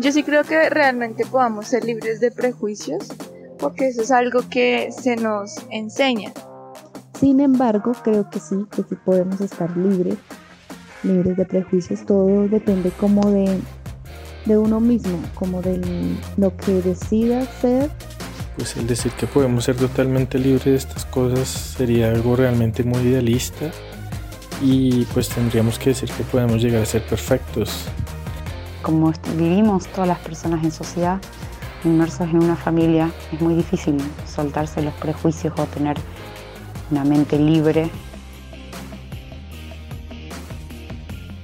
Yo sí creo que realmente podamos ser libres de prejuicios, porque eso es algo que se nos enseña. Sin embargo, creo que sí, que sí podemos estar libres, libres de prejuicios. Todo depende como de, de uno mismo, como de lo que decida ser. Pues el decir que podemos ser totalmente libres de estas cosas sería algo realmente muy idealista y pues tendríamos que decir que podemos llegar a ser perfectos como vivimos todas las personas en sociedad, inmersos en una familia, es muy difícil soltarse los prejuicios o tener una mente libre.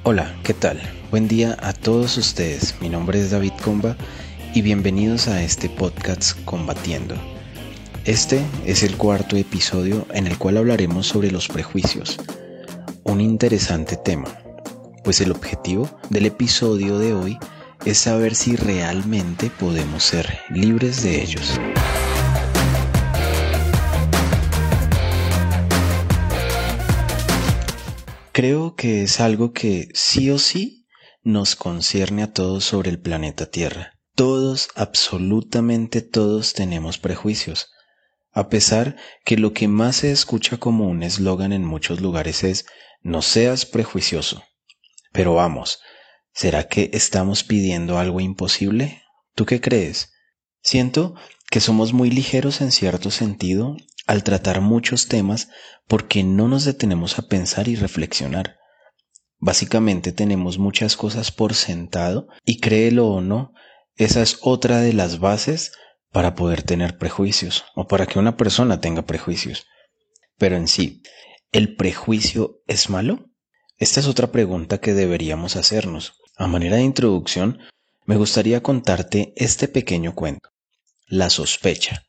Hola, ¿qué tal? Buen día a todos ustedes. Mi nombre es David Comba y bienvenidos a este podcast Combatiendo. Este es el cuarto episodio en el cual hablaremos sobre los prejuicios, un interesante tema pues el objetivo del episodio de hoy es saber si realmente podemos ser libres de ellos. Creo que es algo que sí o sí nos concierne a todos sobre el planeta Tierra. Todos, absolutamente todos tenemos prejuicios. A pesar que lo que más se escucha como un eslogan en muchos lugares es no seas prejuicioso. Pero vamos, ¿será que estamos pidiendo algo imposible? ¿Tú qué crees? Siento que somos muy ligeros en cierto sentido al tratar muchos temas porque no nos detenemos a pensar y reflexionar. Básicamente tenemos muchas cosas por sentado y créelo o no, esa es otra de las bases para poder tener prejuicios o para que una persona tenga prejuicios. Pero en sí, ¿el prejuicio es malo? Esta es otra pregunta que deberíamos hacernos. A manera de introducción, me gustaría contarte este pequeño cuento. La sospecha.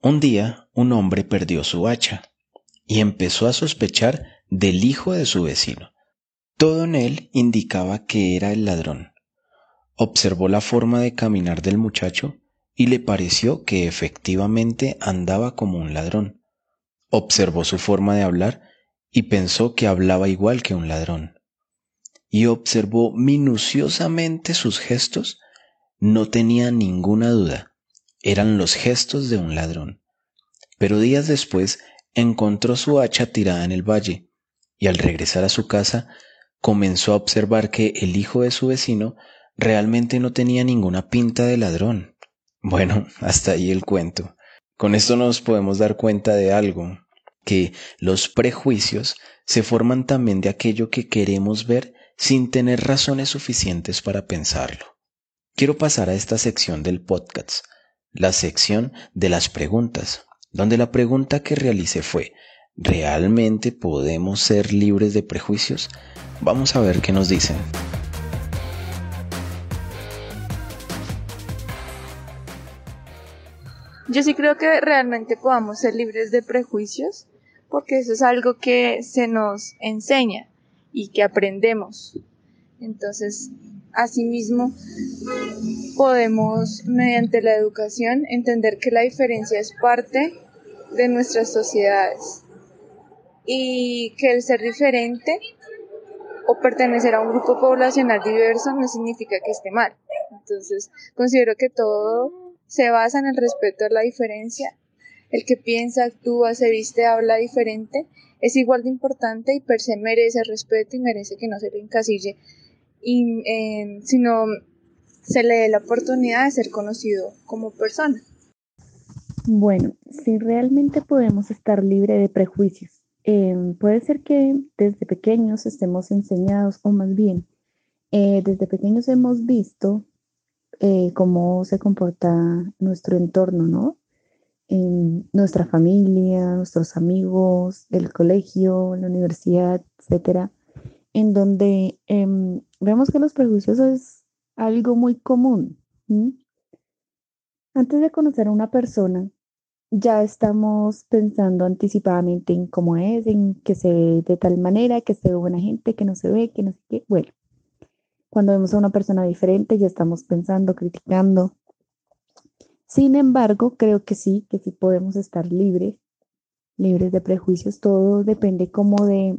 Un día, un hombre perdió su hacha y empezó a sospechar del hijo de su vecino. Todo en él indicaba que era el ladrón. Observó la forma de caminar del muchacho y le pareció que efectivamente andaba como un ladrón. Observó su forma de hablar y pensó que hablaba igual que un ladrón. Y observó minuciosamente sus gestos, no tenía ninguna duda, eran los gestos de un ladrón. Pero días después encontró su hacha tirada en el valle, y al regresar a su casa comenzó a observar que el hijo de su vecino realmente no tenía ninguna pinta de ladrón. Bueno, hasta ahí el cuento. Con esto nos podemos dar cuenta de algo, que los prejuicios se forman también de aquello que queremos ver sin tener razones suficientes para pensarlo. Quiero pasar a esta sección del podcast, la sección de las preguntas, donde la pregunta que realicé fue, ¿realmente podemos ser libres de prejuicios? Vamos a ver qué nos dicen. Yo sí creo que realmente podamos ser libres de prejuicios porque eso es algo que se nos enseña y que aprendemos. Entonces, asimismo, podemos, mediante la educación, entender que la diferencia es parte de nuestras sociedades y que el ser diferente o pertenecer a un grupo poblacional diverso no significa que esté mal. Entonces, considero que todo se basa en el respeto a la diferencia el que piensa, actúa, se viste, habla diferente, es igual de importante y per se merece respeto y merece que no se le encasille, y, eh, sino se le dé la oportunidad de ser conocido como persona. Bueno, si realmente podemos estar libre de prejuicios, eh, puede ser que desde pequeños estemos enseñados, o más bien, eh, desde pequeños hemos visto cómo se comporta nuestro entorno, ¿no? En nuestra familia, nuestros amigos, el colegio, la universidad, etcétera, en donde em, vemos que los prejuicios es algo muy común. Antes de conocer a una persona, ya estamos pensando anticipadamente en cómo es, en que se ve de tal manera, que se ve buena gente, que no se ve, que no sé qué. Bueno, cuando vemos a una persona diferente, ya estamos pensando, criticando, sin embargo, creo que sí, que sí podemos estar libres, libres de prejuicios. Todo depende como de,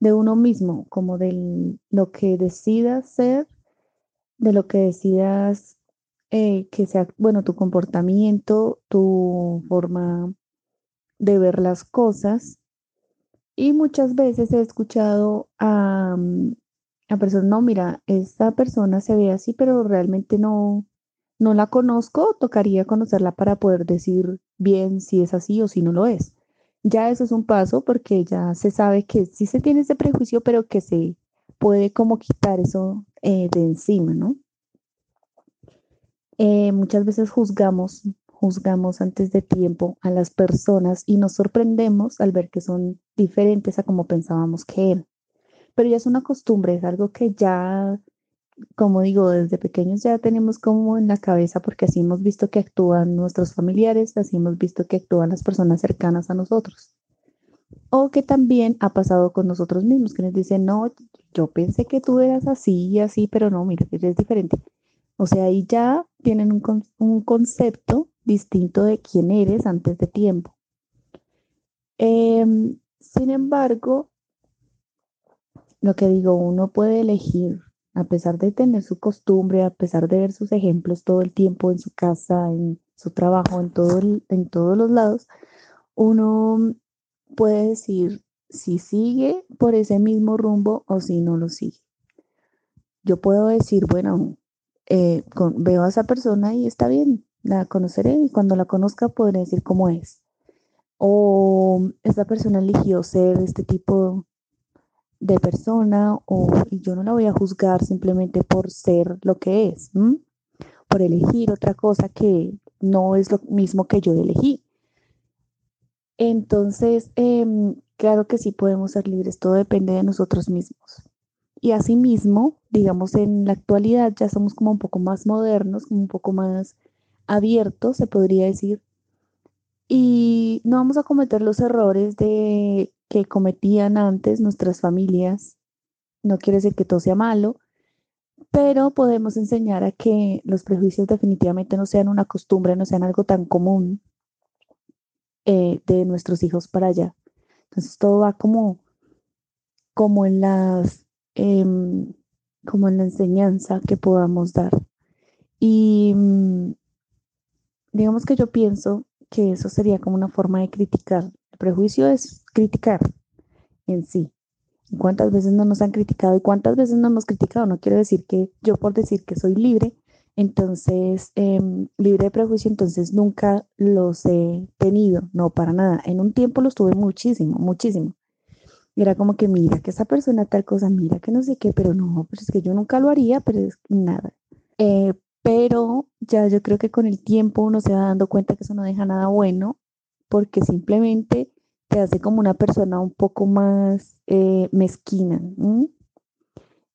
de uno mismo, como de lo que decida ser, de lo que decidas eh, que sea, bueno, tu comportamiento, tu forma de ver las cosas. Y muchas veces he escuchado a, a personas, no, mira, esta persona se ve así, pero realmente no, no la conozco, tocaría conocerla para poder decir bien si es así o si no lo es. Ya eso es un paso porque ya se sabe que sí se tiene ese prejuicio, pero que se puede como quitar eso eh, de encima, ¿no? Eh, muchas veces juzgamos, juzgamos antes de tiempo a las personas y nos sorprendemos al ver que son diferentes a como pensábamos que eran. Pero ya es una costumbre, es algo que ya, como digo, desde pequeños ya tenemos como en la cabeza porque así hemos visto que actúan nuestros familiares, así hemos visto que actúan las personas cercanas a nosotros. O que también ha pasado con nosotros mismos, que nos dicen, no, yo pensé que tú eras así y así, pero no, mira, eres diferente. O sea, ahí ya tienen un, concepto distinto de quién eres antes de tiempo. Em, sin embargo, lo que digo, uno puede elegir, a pesar de tener su costumbre, a pesar de ver sus ejemplos todo el tiempo en su casa, en su trabajo, en, en todos los lados, uno puede decir si sigue por ese mismo rumbo o si no lo sigue. Yo puedo decir, bueno, eh, veo a esa persona y está bien, la conoceré y cuando la conozca podré decir cómo es. O esta persona eligió ser este tipo de persona o, y yo no la voy a juzgar simplemente por ser lo que es, por elegir otra cosa que no es lo mismo que yo elegí. Entonces, em, claro que sí podemos ser libres, todo depende de nosotros mismos. Y asimismo, digamos, en la actualidad ya somos como un poco más modernos, como un poco más abiertos, se podría decir. Y no vamos a cometer los errores de que cometían antes nuestras familias. No quiere decir que todo sea malo, pero podemos enseñar a que los prejuicios definitivamente no sean una costumbre, no sean algo tan común eh, de nuestros hijos para allá. Entonces todo va como, como en las Em, como en la enseñanza que podamos dar. Y mm, digamos que yo pienso que eso sería como una forma de criticar. El prejuicio es criticar en sí. ¿Cuántas veces no nos han criticado y cuántas veces no hemos criticado? No quiero decir que yo por decir que soy libre, entonces em, libre de prejuicio, entonces nunca los he tenido, no para nada. En un tiempo los tuve muchísimo, muchísimo era como que mira que esa persona tal cosa, mira que no sé qué, pero no, pues es que yo nunca lo haría, pero es nada. Eh, pero ya yo creo que con el tiempo uno se va dando cuenta que eso no deja nada bueno, porque simplemente te hace como una persona un poco más eh, mezquina.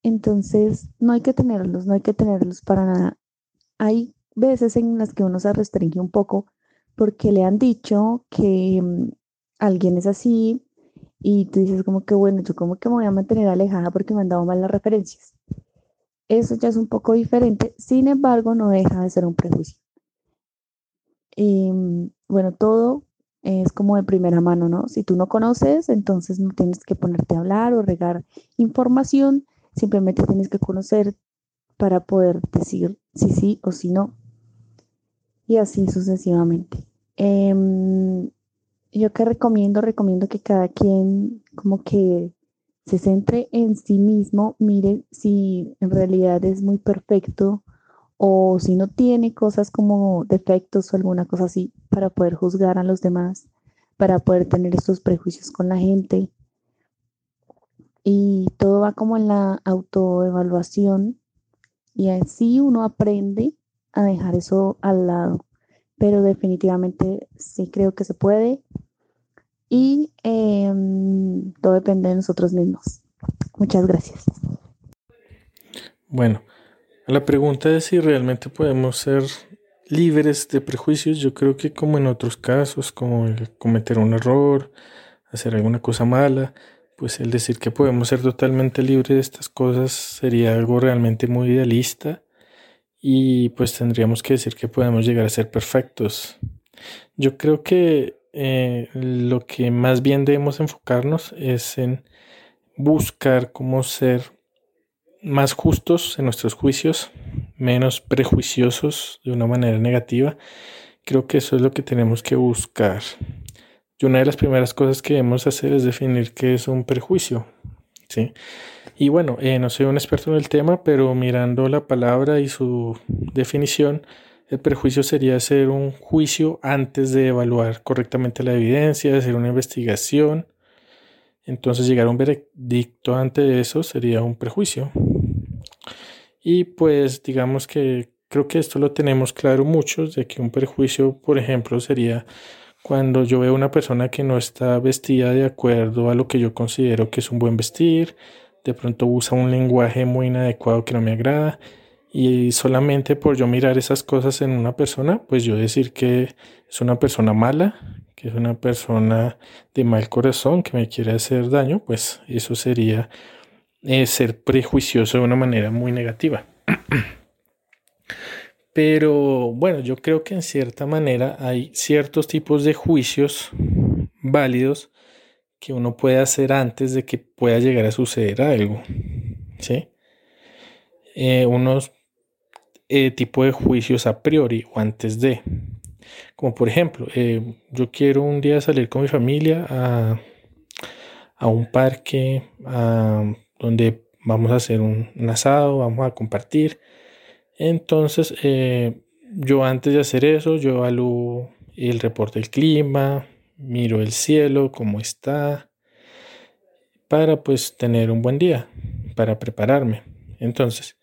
Entonces, no hay que tenerlos, no hay que tenerlos para nada. Hay veces en las que uno se restringe un poco porque le han dicho que mm, alguien es así, y tú dices como que bueno, yo como que me voy a mantener alejada porque me han dado mal las referencias. Eso ya es un poco diferente, sin embargo no deja de ser un prejuicio. Y bueno, todo es como de primera mano, ¿no? Si tú no conoces, entonces no tienes que ponerte a hablar o regar información, simplemente tienes que conocer para poder decir si sí o si no. Y así sucesivamente. Em, yo que recomiendo, recomiendo que cada quien como que se centre en sí mismo, mire si en realidad es muy perfecto o si no tiene cosas como defectos o alguna cosa así para poder juzgar a los demás, para poder tener estos prejuicios con la gente. Y todo va como en la autoevaluación y así uno aprende a dejar eso al lado. Pero definitivamente sí creo que se puede y em, todo depende de nosotros mismos. Muchas gracias. Bueno, la pregunta es si realmente podemos ser libres de prejuicios. Yo creo que como en otros casos, como cometer un error, hacer alguna cosa mala, pues el decir que podemos ser totalmente libres de estas cosas sería algo realmente muy idealista y pues tendríamos que decir que podemos llegar a ser perfectos. Yo creo que eh, lo que más bien debemos enfocarnos es en buscar cómo ser más justos en nuestros juicios, menos prejuiciosos de una manera negativa. Creo que eso es lo que tenemos que buscar. Y una de las primeras cosas que debemos hacer es definir qué es un prejuicio. ¿sí? Y bueno, eh, no soy un experto en el tema, pero mirando la palabra y su definición, el prejuicio sería hacer un juicio antes de evaluar correctamente la evidencia, hacer una investigación. Entonces llegar a un veredicto antes de eso sería un prejuicio. Y pues digamos que creo que esto lo tenemos claro muchos, de que un prejuicio, por ejemplo, sería cuando yo veo una persona que no está vestida de acuerdo a lo que yo considero que es un buen vestir, de pronto usa un lenguaje muy inadecuado que no me agrada y solamente por yo mirar esas cosas en una persona, pues yo decir que es una persona mala, que es una persona de mal corazón, que me quiere hacer daño, pues eso sería eh, ser prejuicioso de una manera muy negativa. Pero bueno, yo creo que en cierta manera hay ciertos tipos de juicios válidos que uno puede hacer antes de que pueda llegar a suceder algo. ¿sí? Eh, unos eh, tipo de juicios a priori o antes de. Como por ejemplo, eh, yo quiero un día salir con mi familia a, a un parque donde vamos a hacer un, asado, vamos a compartir. Entonces, eh, yo antes de hacer eso, yo evalúo el reporte del clima, miro el cielo, cómo está, para pues tener un buen día, para prepararme. Entonces,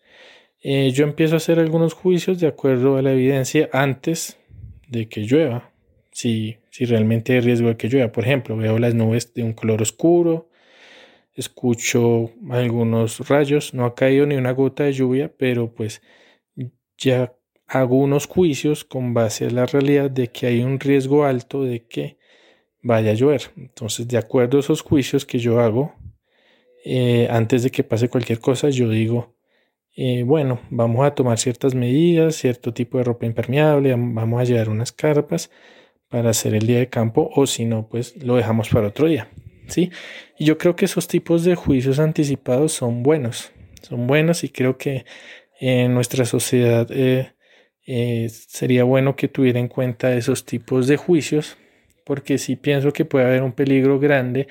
eh, yo empiezo a hacer algunos juicios de acuerdo a la evidencia antes de que llueva. Si, si realmente hay riesgo de que llueva. Por ejemplo, veo las nubes de un color oscuro, escucho algunos rayos, no ha caído ni una gota de lluvia, pero pues ya hago unos juicios con base a la realidad de que hay un riesgo alto de que vaya a llover. Entonces, de acuerdo a esos juicios que yo hago, eh, antes de que pase cualquier cosa, yo digo, eh, bueno, vamos a tomar ciertas medidas, cierto tipo de ropa impermeable, vamos a llevar unas carpas para hacer el día de campo o si no, pues lo dejamos para otro día. ¿sí? Y yo creo que esos tipos de juicios anticipados son buenos, son buenos y creo que en nuestra sociedad eh, eh, sería bueno que tuviera en cuenta esos tipos de juicios porque sí pienso que puede haber un peligro grande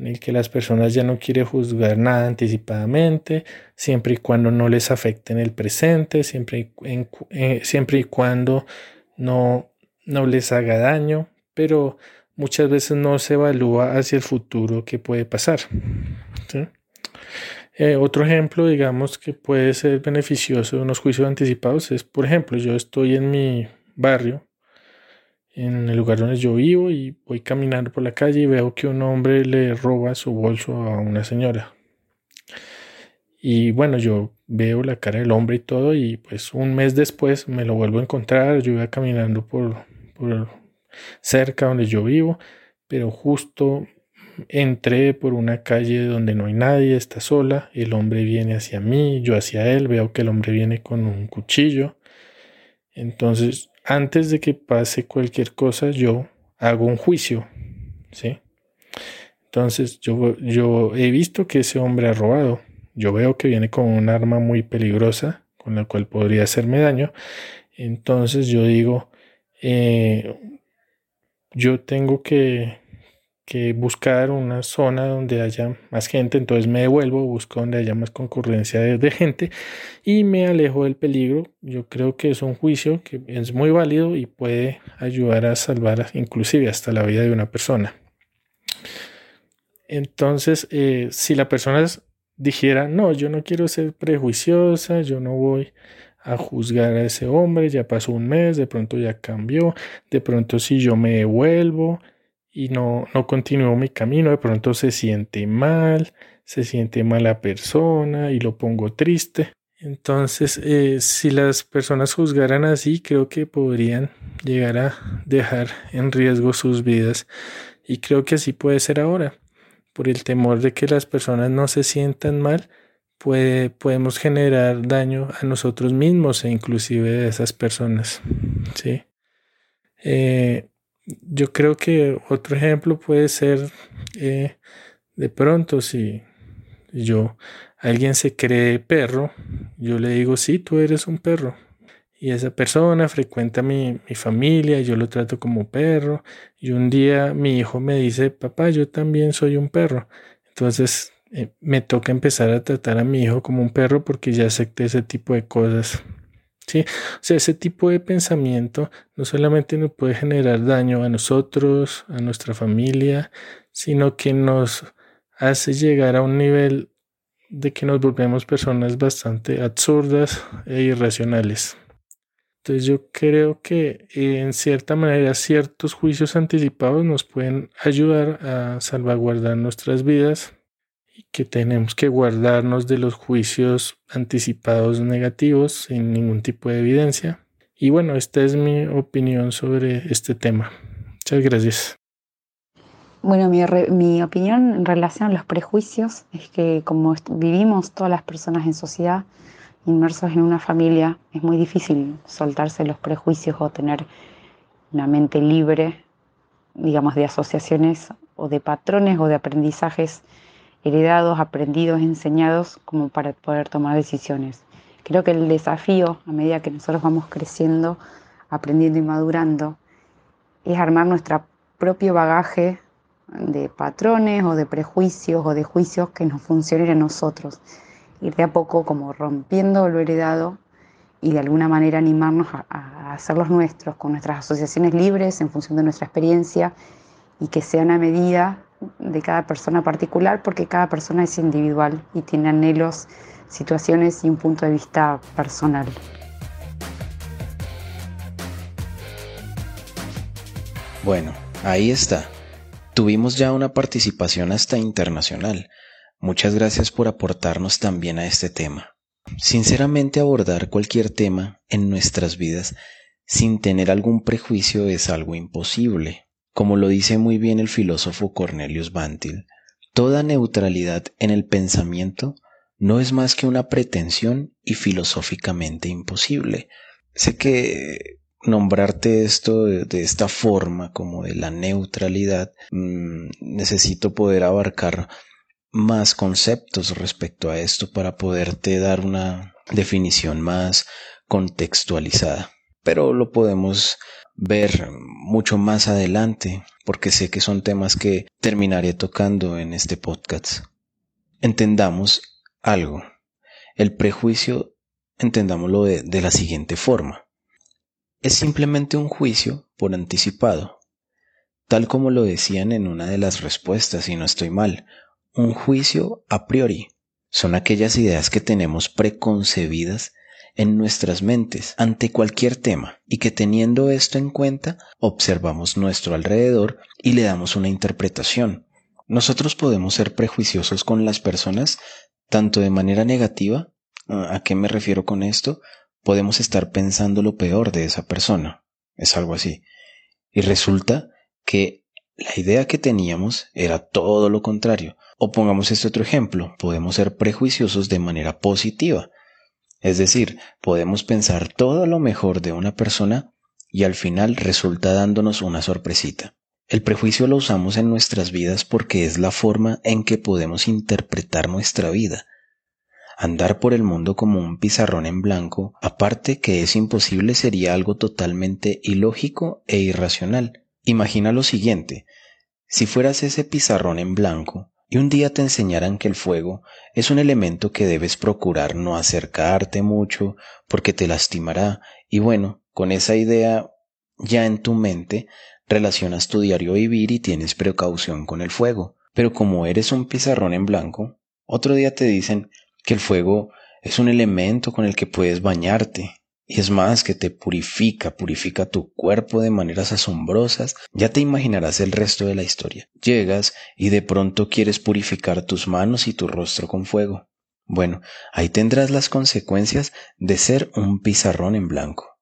en el que las personas ya no quieren juzgar nada anticipadamente, siempre y cuando no les afecte en el presente, siempre y, eh, siempre y cuando no, no les haga daño, pero muchas veces no se evalúa hacia el futuro qué puede pasar. Eh, otro ejemplo, digamos, que puede ser beneficioso de unos juicios anticipados es, por ejemplo, yo estoy en mi barrio en el lugar donde yo vivo y voy caminando por la calle y veo que un hombre le roba su bolso a una señora. Y bueno, yo veo la cara del hombre y todo y pues un mes después me lo vuelvo a encontrar. Yo iba caminando por, por cerca donde yo vivo, pero justo entré por una calle donde no hay nadie, está sola, el hombre viene hacia mí, yo hacia él, veo que el hombre viene con un cuchillo. Entonces antes de que pase cualquier cosa, yo hago un juicio, ¿sí? Entonces, yo, yo he visto que ese hombre ha robado. Yo veo que viene con un arma muy peligrosa con la cual podría hacerme daño. Entonces, yo digo, eh, yo tengo que que buscar una zona donde haya más gente, entonces me devuelvo, busco donde haya más concurrencia de, gente y me alejo del peligro. Yo creo que es un juicio que es muy válido y puede ayudar a salvar inclusive hasta la vida de una persona. Entonces, eh, si la persona dijera, no, yo no quiero ser prejuiciosa, yo no voy a juzgar a ese hombre, ya pasó un mes, de pronto ya cambió, de pronto si yo me devuelvo, y no, no continuó mi camino, de pronto se siente mal, se siente mala persona y lo pongo triste. Entonces, eh, si las personas juzgaran así, creo que podrían llegar a dejar en riesgo sus vidas. Y creo que así puede ser ahora. Por el temor de que las personas no se sientan mal, puede, podemos generar daño a nosotros mismos e inclusive a esas personas. ¿sí? Eh, yo creo que otro ejemplo puede ser eh, de pronto si yo alguien se cree perro Yo le digo, sí, tú eres un perro. Y esa persona frecuenta mi, mi familia, yo lo trato como perro. Y un día mi hijo me dice, papá, yo también soy un perro. Entonces eh, me toca empezar a tratar a mi hijo como un perro porque ya acepté ese tipo de cosas. ¿Sí? O sea, ese tipo de pensamiento no solamente nos puede generar daño a nosotros, a nuestra familia, sino que nos hace llegar a un nivel de que nos volvemos personas bastante absurdas e irracionales. Entonces yo creo que en cierta manera ciertos juicios anticipados nos pueden ayudar a salvaguardar nuestras vidas que tenemos que guardarnos de los juicios anticipados negativos sin ningún tipo de evidencia. Y bueno, esta es mi opinión sobre este tema. Muchas gracias. Bueno, mi, mi, opinión en relación a los prejuicios es que como vivimos todas las personas en sociedad inmersos en una familia, es muy difícil soltarse los prejuicios o tener una mente libre, digamos, de asociaciones o de patrones o de aprendizajes heredados, aprendidos, enseñados, como para poder tomar decisiones. Creo que el desafío, a medida que nosotros vamos creciendo, aprendiendo y madurando, es armar nuestro propio bagaje de patrones o de prejuicios o de juicios que nos funcionen a nosotros. Ir de a poco como rompiendo lo heredado y de alguna manera animarnos a, a hacerlos nuestros, con nuestras asociaciones libres en función de nuestra experiencia y que sean a medida de cada persona particular porque cada persona es individual y tiene anhelos, situaciones y un punto de vista personal. Bueno, ahí está. Tuvimos ya una participación hasta internacional. Muchas gracias por aportarnos también a este tema. Sinceramente abordar cualquier tema en nuestras vidas sin tener algún prejuicio es algo imposible. Como lo dice muy bien el filósofo Cornelius Bantil, toda neutralidad en el pensamiento no es más que una pretensión y filosóficamente imposible. Sé que nombrarte esto de, esta forma, como de la neutralidad, mm, necesito poder abarcar más conceptos respecto a esto para poderte dar una definición más contextualizada. Pero lo podemos ver mucho más adelante, porque sé que son temas que terminaré tocando en este podcast. Entendamos algo. El prejuicio, entendámoslo de la siguiente forma es simplemente un juicio por anticipado, tal como lo decían en una de las respuestas, y no estoy mal, un juicio a priori. Son aquellas ideas que tenemos preconcebidas en nuestras mentes ante cualquier tema y que teniendo esto en cuenta observamos nuestro alrededor y le damos una interpretación. Nosotros podemos ser prejuiciosos con las personas tanto de manera negativa, ¿a qué me refiero con esto? podemos estar pensando lo peor de esa persona. Es algo así. Y resulta que la idea que teníamos era todo lo contrario. O pongamos este otro ejemplo, podemos ser prejuiciosos de manera positiva. Es decir, podemos pensar todo lo mejor de una persona y al final resulta dándonos una sorpresita. El prejuicio lo usamos en nuestras vidas porque es la forma en que podemos interpretar nuestra vida. Andar por el mundo como un pizarrón en blanco, aparte que es imposible, sería algo totalmente ilógico e irracional. Imagina lo siguiente, si fueras ese pizarrón en blanco, y un día te enseñaran que el fuego es un elemento que debes procurar no acercarte mucho porque te lastimará, y bueno, con esa idea ya en tu mente relacionas tu diario vivir y tienes precaución con el fuego. Pero como eres un pizarrón en blanco, otro día te dicen que el fuego es un elemento con el que puedes bañarte. Y es más, que te purifica, purifica tu cuerpo de maneras asombrosas. Ya te imaginarás el resto de la historia. Llegas y de pronto quieres purificar tus manos y tu rostro con fuego. Bueno, ahí tendrás las consecuencias de ser un pizarrón en blanco.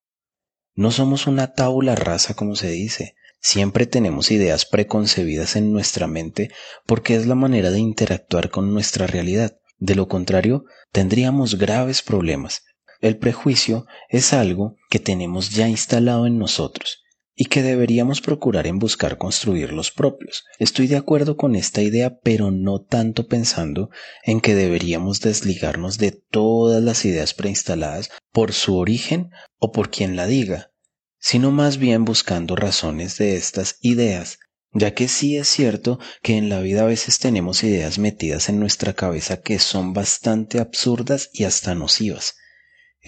No somos una tabula rasa como se dice. Siempre tenemos ideas preconcebidas en nuestra mente porque es la manera de interactuar con nuestra realidad. De lo contrario, tendríamos graves problemas. El prejuicio es algo que tenemos ya instalado en nosotros y que deberíamos procurar en buscar construir los propios. Estoy de acuerdo con esta idea, pero no tanto pensando en que deberíamos desligarnos de todas las ideas preinstaladas por su origen o por quien la diga, sino más bien buscando razones de estas ideas, ya que sí es cierto que en la vida a veces tenemos ideas metidas en nuestra cabeza que son bastante absurdas y hasta nocivas.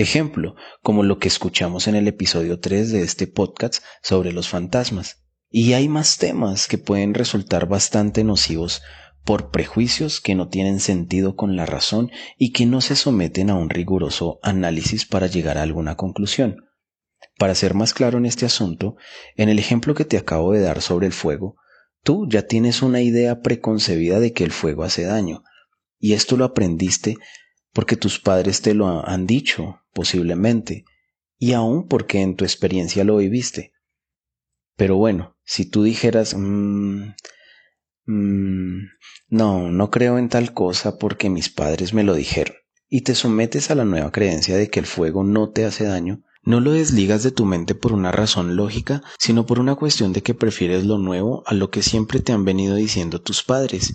Ejemplo, como lo que escuchamos en el episodio 3 de este podcast sobre los fantasmas. Y hay más temas que pueden resultar bastante nocivos por prejuicios que no tienen sentido con la razón y que no se someten a un riguroso análisis para llegar a alguna conclusión. Para ser más claro en este asunto, en el ejemplo que te acabo de dar sobre el fuego, tú ya tienes una idea preconcebida de que el fuego hace daño, y esto lo aprendiste porque tus padres te lo han dicho, posiblemente, y aún porque en tu experiencia lo viviste. Pero bueno, si tú dijeras, mmm, no, no creo en tal cosa porque mis padres me lo dijeron, y te sometes a la nueva creencia de que el fuego no te hace daño, no lo desligas de tu mente por una razón lógica, sino por una cuestión de que prefieres lo nuevo a lo que siempre te han venido diciendo tus padres.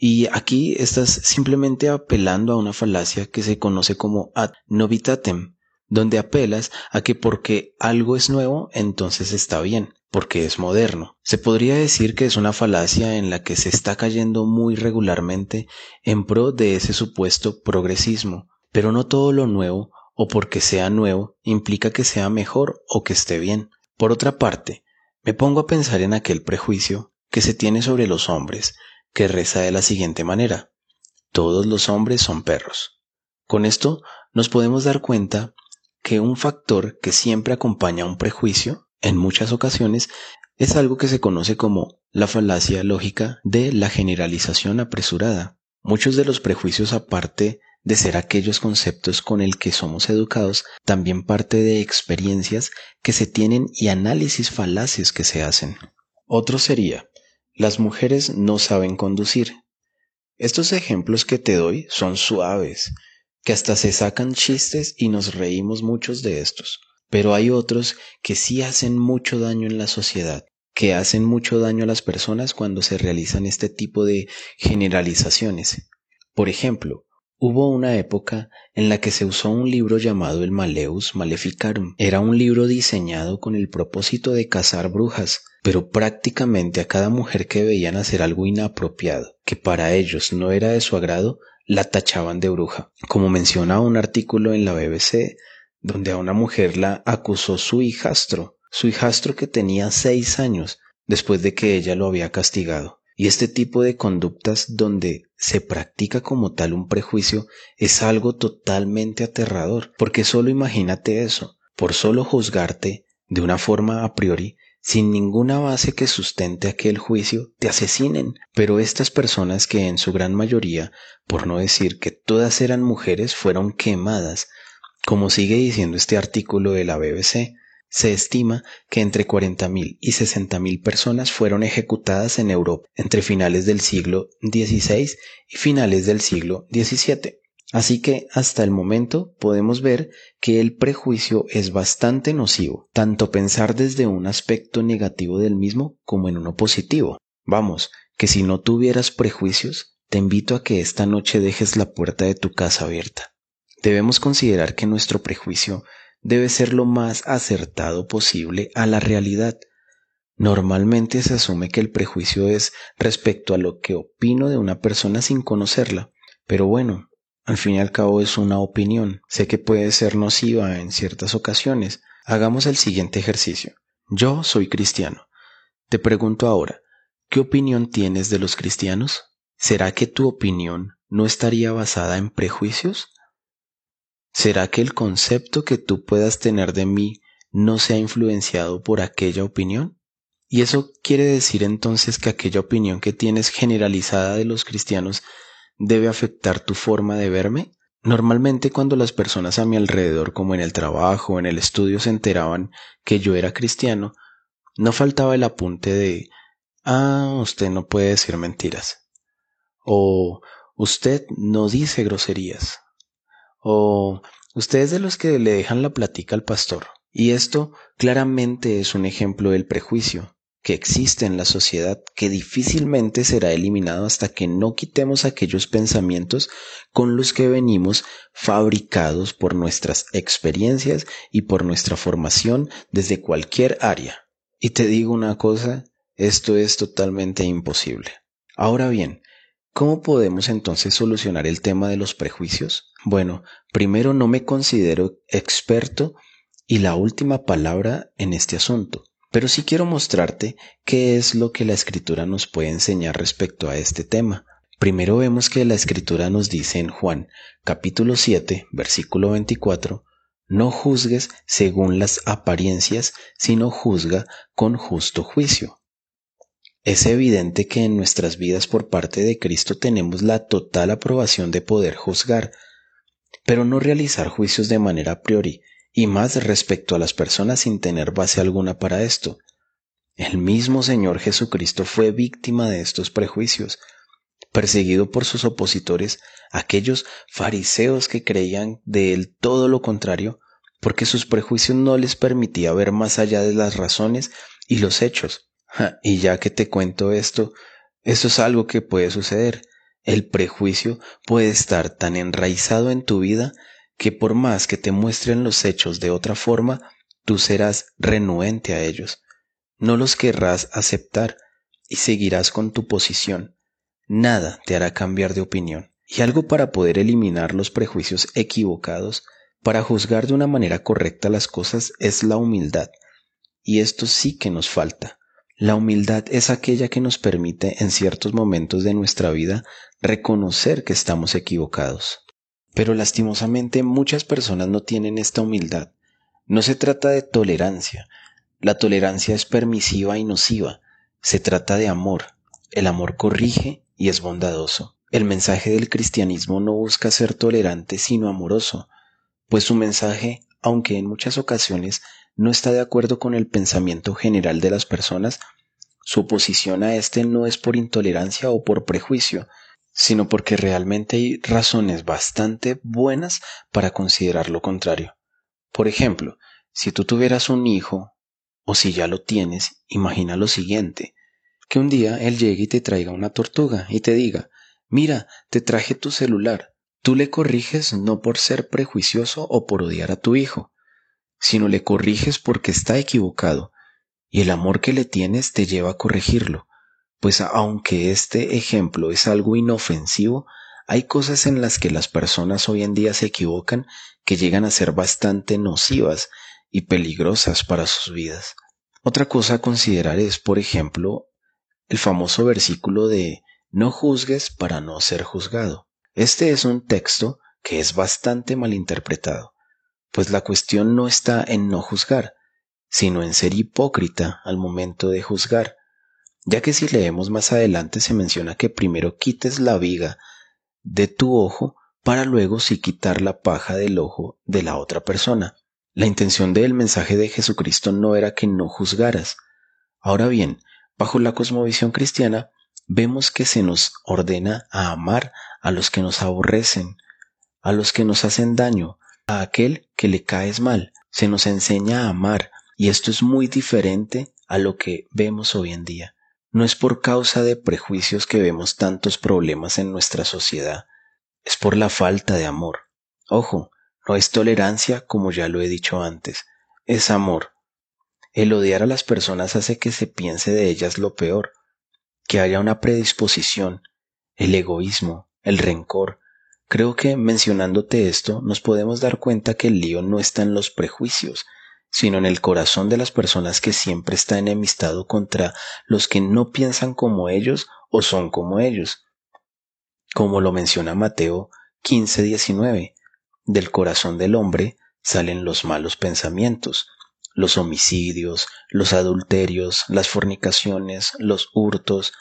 Y aquí estás simplemente apelando a una falacia que se conoce como ad novitatem, donde apelas a que porque algo es nuevo, entonces está bien, porque es moderno. Se podría decir que es una falacia en la que se está cayendo muy regularmente en pro de ese supuesto progresismo, pero no todo lo nuevo o porque sea nuevo implica que sea mejor o que esté bien. Por otra parte, me pongo a pensar en aquel prejuicio que se tiene sobre los hombres, que reza de la siguiente manera. Todos los hombres son perros. Con esto nos podemos dar cuenta que un factor que siempre acompaña a un prejuicio, en muchas ocasiones, es algo que se conoce como la falacia lógica de la generalización apresurada. Muchos de los prejuicios, aparte de ser aquellos conceptos con el que somos educados, también parte de experiencias que se tienen y análisis falaces que se hacen. Otro sería, las mujeres no saben conducir. Estos ejemplos que te doy son suaves, que hasta se sacan chistes y nos reímos muchos de estos. Pero hay otros que sí hacen mucho daño en la sociedad, que hacen mucho daño a las personas cuando se realizan este tipo de generalizaciones. Por ejemplo, Hubo una época en la que se usó un libro llamado el Maleus Maleficarum. Era un libro diseñado con el propósito de cazar brujas, pero prácticamente a cada mujer que veían hacer algo inapropiado, que para ellos no era de su agrado, la tachaban de bruja. Como menciona un artículo en la BBC, donde a una mujer la acusó su hijastro, su hijastro que tenía seis años, después de que ella lo había castigado. Y este tipo de conductas donde se practica como tal un prejuicio es algo totalmente aterrador, porque solo imagínate eso, por solo juzgarte de una forma a priori, sin ninguna base que sustente aquel juicio, te asesinen. Pero estas personas que en su gran mayoría, por no decir que todas eran mujeres, fueron quemadas, como sigue diciendo este artículo de la BBC, se estima que entre 40.000 y 60.000 personas fueron ejecutadas en Europa entre finales del siglo XVI y finales del siglo XVII. Así que hasta el momento podemos ver que el prejuicio es bastante nocivo, tanto pensar desde un aspecto negativo del mismo como en uno positivo. Vamos, que si no tuvieras prejuicios, te invito a que esta noche dejes la puerta de tu casa abierta. Debemos considerar que nuestro prejuicio debe ser lo más acertado posible a la realidad. Normalmente se asume que el prejuicio es respecto a lo que opino de una persona sin conocerla, pero bueno, al fin y al cabo es una opinión. Sé que puede ser nociva en ciertas ocasiones. Hagamos el siguiente ejercicio. Yo soy cristiano. Te pregunto ahora, ¿qué opinión tienes de los cristianos? ¿Será que tu opinión no estaría basada en prejuicios? ¿Será que el concepto que tú puedas tener de mí no se ha influenciado por aquella opinión? ¿Y eso quiere decir entonces que aquella opinión que tienes generalizada de los cristianos debe afectar tu forma de verme? Normalmente cuando las personas a mi alrededor, como en el trabajo o en el estudio, se enteraban que yo era cristiano, no faltaba el apunte de, ah, usted no puede decir mentiras. O usted no dice groserías. O ustedes de los que le dejan la platica al pastor. Y esto claramente es un ejemplo del prejuicio que existe en la sociedad que difícilmente será eliminado hasta que no quitemos aquellos pensamientos con los que venimos fabricados por nuestras experiencias y por nuestra formación desde cualquier área. Y te digo una cosa, esto es totalmente imposible. Ahora bien, ¿cómo podemos entonces solucionar el tema de los prejuicios? Bueno, primero no me considero experto y la última palabra en este asunto. Pero sí quiero mostrarte qué es lo que la escritura nos puede enseñar respecto a este tema. Primero vemos que la escritura nos dice en Juan capítulo 7 versículo 24, no juzgues según las apariencias, sino juzga con justo juicio. Es evidente que en nuestras vidas por parte de Cristo tenemos la total aprobación de poder juzgar, pero no realizar juicios de manera a priori, y más respecto a las personas sin tener base alguna para esto. El mismo Señor Jesucristo fue víctima de estos prejuicios, perseguido por sus opositores, aquellos fariseos que creían de él todo lo contrario, porque sus prejuicios no les permitía ver más allá de las razones y los hechos. y ya que te cuento esto, esto es algo que puede suceder. El prejuicio puede estar tan enraizado en tu vida que por más que te muestren los hechos de otra forma, tú serás renuente a ellos. No los querrás aceptar y seguirás con tu posición. Nada te hará cambiar de opinión. Y algo para poder eliminar los prejuicios equivocados, para juzgar de una manera correcta las cosas, es la humildad. Y esto sí que nos falta. La humildad es aquella que nos permite en ciertos momentos de nuestra vida reconocer que estamos equivocados. Pero lastimosamente muchas personas no tienen esta humildad. No se trata de tolerancia. La tolerancia es permisiva y nociva. Se trata de amor. El amor corrige y es bondadoso. El mensaje del cristianismo no busca ser tolerante sino amoroso, pues su mensaje, aunque en muchas ocasiones no está de acuerdo con el pensamiento general de las personas, su oposición a éste no es por intolerancia o por prejuicio, sino porque realmente hay razones bastante buenas para considerar lo contrario. Por ejemplo, si tú tuvieras un hijo, o si ya lo tienes, imagina lo siguiente, que un día él llegue y te traiga una tortuga y te diga, mira, te traje tu celular, tú le corriges no por ser prejuicioso o por odiar a tu hijo, sino le corriges porque está equivocado, y el amor que le tienes te lleva a corregirlo pues aunque este ejemplo es algo inofensivo, hay cosas en las que las personas hoy en día se equivocan que llegan a ser bastante nocivas y peligrosas para sus vidas. Otra cosa a considerar es, por ejemplo, el famoso versículo de no juzgues para no ser juzgado. Este es un texto que es bastante malinterpretado, pues la cuestión no está en no juzgar, sino en ser hipócrita al momento de juzgar ya que si leemos más adelante se menciona que primero quites la viga de tu ojo para luego sí quitar la paja del ojo de la otra persona. La intención del mensaje de Jesucristo no era que no juzgaras. Ahora bien, bajo la cosmovisión cristiana, vemos que se nos ordena a amar a los que nos aborrecen, a los que nos hacen daño, a aquel que le caes mal. Se nos enseña a amar, y esto es muy diferente a lo que vemos hoy en día. No es por causa de prejuicios que vemos tantos problemas en nuestra sociedad, es por la falta de amor. Ojo, no es tolerancia como ya lo he dicho antes, es amor. El odiar a las personas hace que se piense de ellas lo peor, que haya una predisposición, el egoísmo, el rencor. Creo que mencionándote esto nos podemos dar cuenta que el lío no está en los prejuicios, sino en el corazón de las personas que siempre está enemistado contra los que no piensan como ellos o son como ellos. Como lo menciona Mateo 15:19, del corazón del hombre salen los malos pensamientos, los homicidios, los adulterios, las fornicaciones, los hurtos,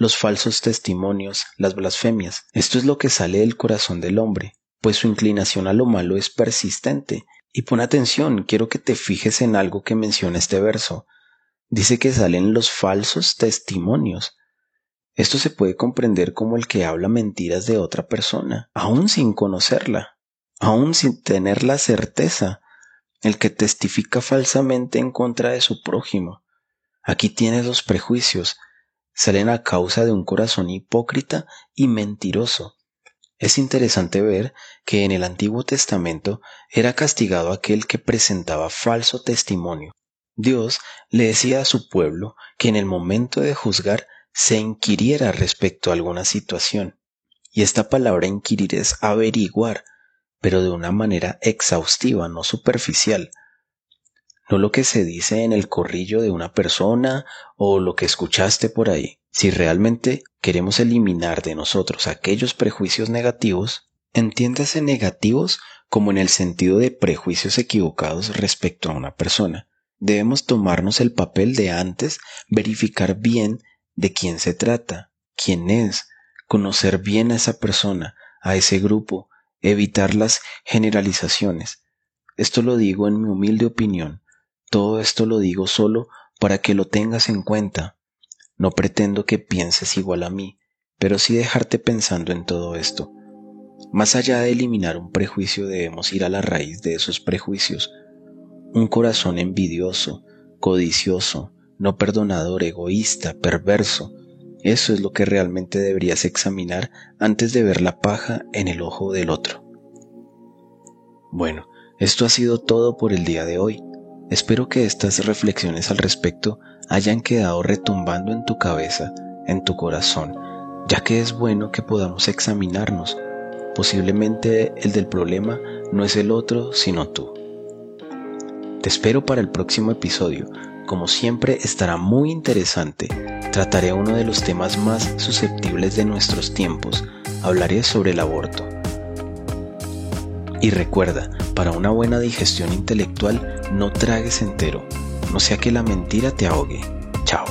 los falsos testimonios, las blasfemias. Esto es lo que sale del corazón del hombre, pues su inclinación a lo malo es persistente y pon atención, quiero que te fijes en algo que menciona este verso. Dice que salen los falsos testimonios. Esto se puede comprender como el que habla mentiras de otra persona, aún sin conocerla, aún sin tener la certeza el que testifica falsamente en contra de su prójimo. Aquí tienes los prejuicios, salen a causa de un corazón hipócrita y mentiroso. Es interesante ver que en el Antiguo Testamento era castigado aquel que presentaba falso testimonio. Dios le decía a su pueblo que en el momento de juzgar se inquiriera respecto a alguna situación. Y esta palabra inquirir es averiguar, pero de una manera exhaustiva, no superficial. No lo que se dice en el corrillo de una persona o lo que escuchaste por ahí. Si realmente queremos eliminar de nosotros aquellos prejuicios negativos, entiéndase negativos como en el sentido de prejuicios equivocados respecto a una persona. Debemos tomarnos el papel de antes verificar bien de quién se trata, quién es, conocer bien a esa persona, a ese grupo, evitar las generalizaciones. Esto lo digo en mi humilde opinión. Todo esto lo digo solo para que lo tengas en cuenta. No pretendo que pienses igual a mí, pero sí dejarte pensando en todo esto. Más allá de eliminar un prejuicio debemos ir a la raíz de esos prejuicios. Un corazón envidioso, codicioso, no perdonador, egoísta, perverso, eso es lo que realmente deberías examinar antes de ver la paja en el ojo del otro. Bueno, esto ha sido todo por el día de hoy. Espero que estas reflexiones al respecto hayan quedado retumbando en tu cabeza, en tu corazón, ya que es bueno que podamos examinarnos. Posiblemente el del problema no es el otro, sino tú. Te espero para el próximo episodio. Como siempre estará muy interesante Trataré uno de los temas más susceptibles de nuestros tiempos. Hablaré sobre el aborto. Y recuerda, para una buena digestión intelectual, no tragues entero, no sea que la mentira te ahogue. Chao.